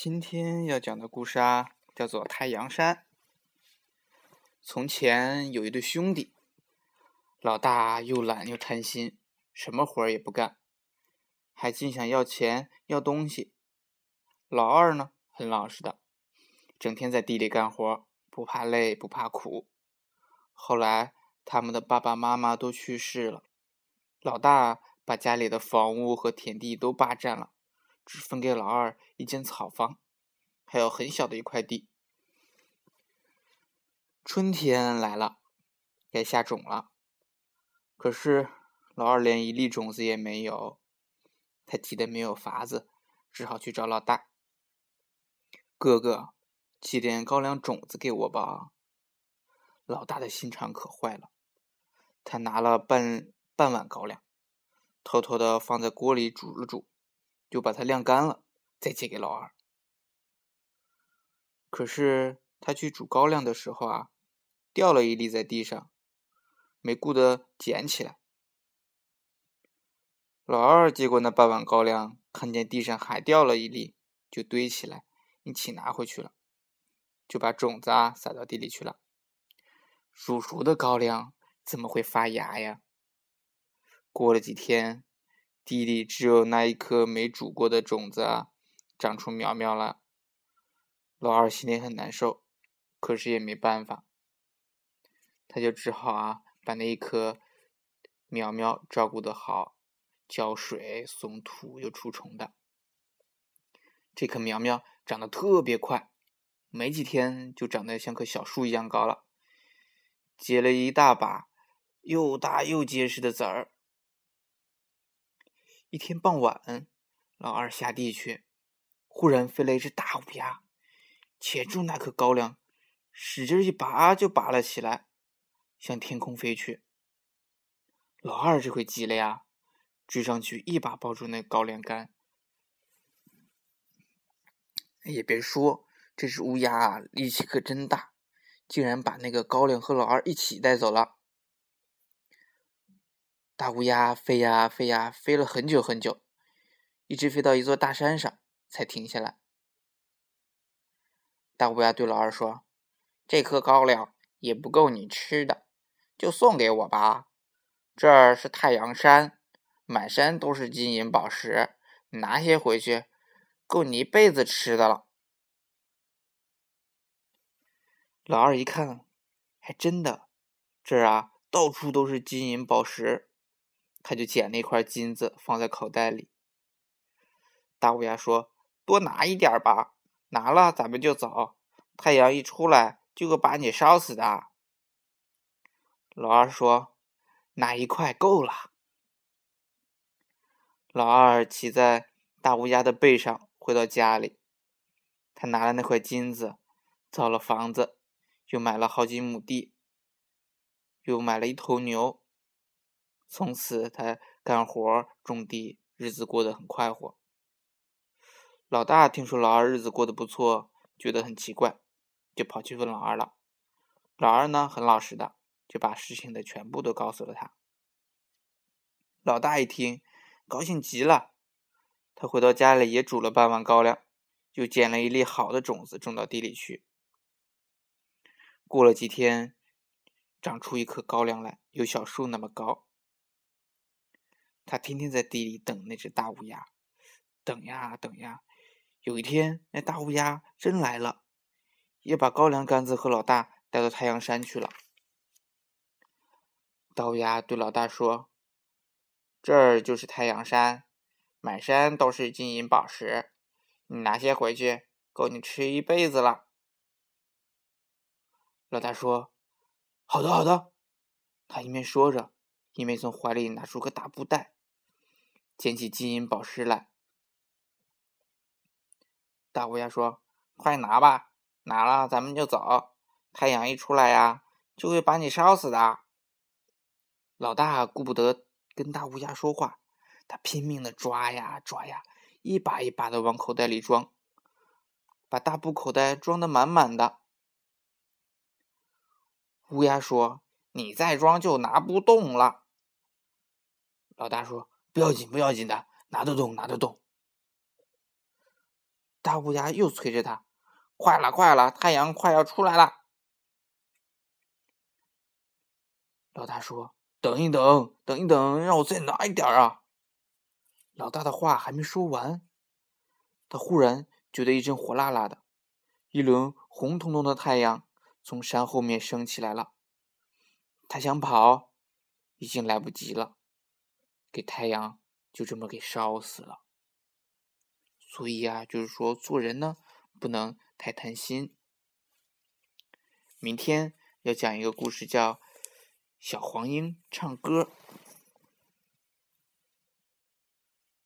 今天要讲的故事啊，叫做《太阳山》。从前有一对兄弟，老大又懒又贪心，什么活儿也不干，还净想要钱要东西。老二呢，很老实的，整天在地里干活，不怕累不怕苦。后来他们的爸爸妈妈都去世了，老大把家里的房屋和田地都霸占了。只分给老二一间草房，还有很小的一块地。春天来了，该下种了。可是老二连一粒种子也没有，他急得没有法子，只好去找老大。哥哥，寄点高粱种子给我吧。老大的心肠可坏了，他拿了半半碗高粱，偷偷的放在锅里煮了煮。就把它晾干了，再借给老二。可是他去煮高粱的时候啊，掉了一粒在地上，没顾得捡起来。老二接过那半碗高粱，看见地上还掉了一粒，就堆起来，一起拿回去了，就把种子啊撒到地里去了。煮熟的高粱怎么会发芽呀？过了几天。地里只有那一颗没煮过的种子啊，长出苗苗了。老二心里很难受，可是也没办法，他就只好啊，把那一颗苗苗照顾的好，浇水、松土又除虫的。这棵苗苗长得特别快，没几天就长得像棵小树一样高了，结了一大把又大又结实的籽儿。一天傍晚，老二下地去，忽然飞来一只大乌鸦，钳住那颗高粱，使劲一拔就拔了起来，向天空飞去。老二这回急了呀，追上去一把抱住那高粱杆。也别说，这只乌鸦，力气可真大，竟然把那个高粱和老二一起带走了。大乌鸦飞呀飞呀，飞了很久很久，一直飞到一座大山上，才停下来。大乌鸦对老二说：“这颗高粱也不够你吃的，就送给我吧。这儿是太阳山，满山都是金银宝石，拿些回去，够你一辈子吃的了。”老二一看，还真的，这儿啊，到处都是金银宝石。他就捡了一块金子放在口袋里。大乌鸦说：“多拿一点吧，拿了咱们就走。太阳一出来，就会把你烧死的。”老二说：“拿一块够了。”老二骑在大乌鸦的背上回到家里，他拿了那块金子，造了房子，又买了好几亩地，又买了一头牛。从此，他干活种地，日子过得很快活。老大听说老二日子过得不错，觉得很奇怪，就跑去问老二了。老二呢，很老实的，就把事情的全部都告诉了他。老大一听，高兴极了，他回到家里也煮了半碗高粱，又捡了一粒好的种子种到地里去。过了几天，长出一棵高粱来，有小树那么高。他天天在地里等那只大乌鸦，等呀等呀。有一天，那大乌鸦真来了，也把高粱杆子和老大带到太阳山去了。大乌鸦对老大说：“这儿就是太阳山，满山都是金银宝石，你拿些回去，够你吃一辈子了。”老大说：“好的，好的。”他一面说着，一面从怀里拿出个大布袋。捡起金银宝石来，大乌鸦说：“快拿吧，拿了咱们就走。太阳一出来呀，就会把你烧死的。”老大顾不得跟大乌鸦说话，他拼命的抓呀抓呀，一把一把的往口袋里装，把大布口袋装的满满的。乌鸦说：“你再装就拿不动了。”老大说。不要紧，不要紧的，拿得动，拿得动。大乌鸦又催着他：“快了，快了，太阳快要出来了。”老大说：“等一等，等一等，让我再拿一点啊！”老大的话还没说完，他忽然觉得一阵火辣辣的，一轮红彤彤的太阳从山后面升起来了。他想跑，已经来不及了，给太阳就这么给烧死了。所以啊，就是说做人呢，不能太贪心。明天要讲一个故事，叫《小黄莺唱歌》。